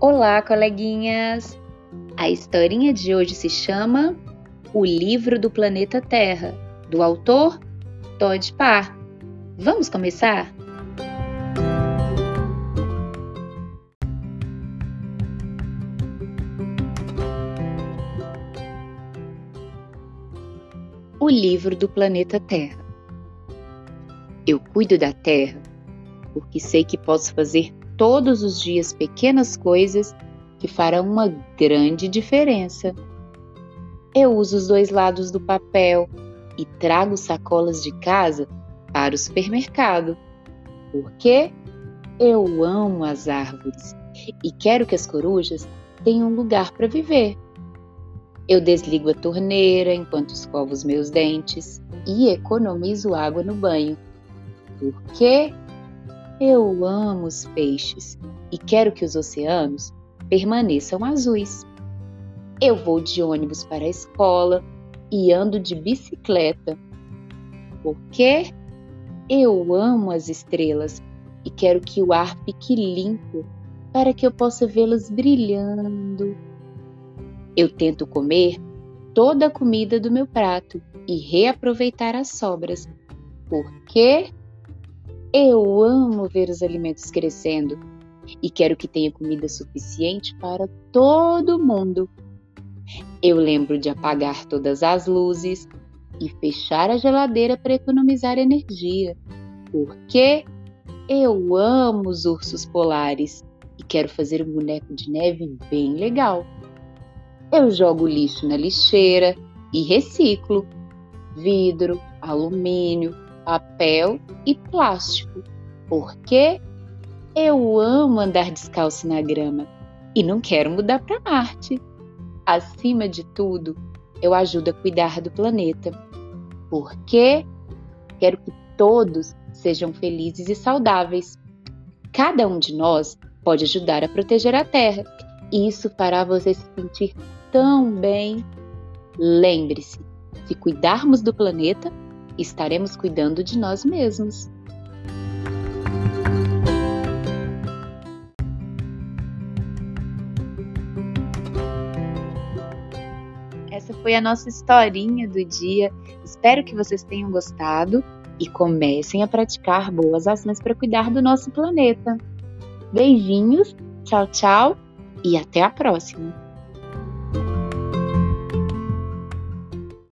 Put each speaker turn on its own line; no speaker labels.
Olá, coleguinhas! A historinha de hoje se chama O Livro do Planeta Terra, do autor Todd Parr. Vamos começar? O Livro do Planeta Terra. Eu cuido da Terra porque sei que posso fazer todos os dias pequenas coisas que farão uma grande diferença. Eu uso os dois lados do papel e trago sacolas de casa para o supermercado, porque eu amo as árvores e quero que as corujas tenham um lugar para viver. Eu desligo a torneira enquanto escovo os meus dentes e economizo água no banho, porque eu amo os peixes e quero que os oceanos permaneçam azuis. Eu vou de ônibus para a escola e ando de bicicleta, porque eu amo as estrelas e quero que o ar fique limpo para que eu possa vê-las brilhando. Eu tento comer toda a comida do meu prato e reaproveitar as sobras, porque eu amo ver os alimentos crescendo e quero que tenha comida suficiente para todo mundo. Eu lembro de apagar todas as luzes e fechar a geladeira para economizar energia, porque eu amo os ursos polares e quero fazer um boneco de neve bem legal. Eu jogo lixo na lixeira e reciclo vidro, alumínio, papel e plástico, porque eu amo andar descalço na grama e não quero mudar para Marte. Acima de tudo, eu ajudo a cuidar do planeta, porque quero que todos sejam felizes e saudáveis. Cada um de nós pode ajudar a proteger a Terra, isso fará você se sentir tão bem. Lembre-se, se cuidarmos do planeta, estaremos cuidando de nós mesmos. Essa foi a nossa historinha do dia. Espero que vocês tenham gostado e comecem a praticar boas ações para cuidar do nosso planeta. Beijinhos, tchau, tchau e até a próxima!